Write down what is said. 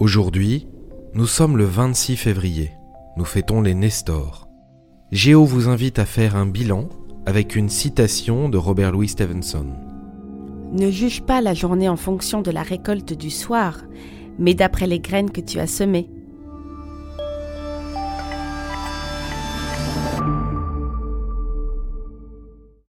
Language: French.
Aujourd'hui, nous sommes le 26 février. Nous fêtons les Nestors. Géo vous invite à faire un bilan avec une citation de Robert Louis Stevenson. Ne juge pas la journée en fonction de la récolte du soir, mais d'après les graines que tu as semées.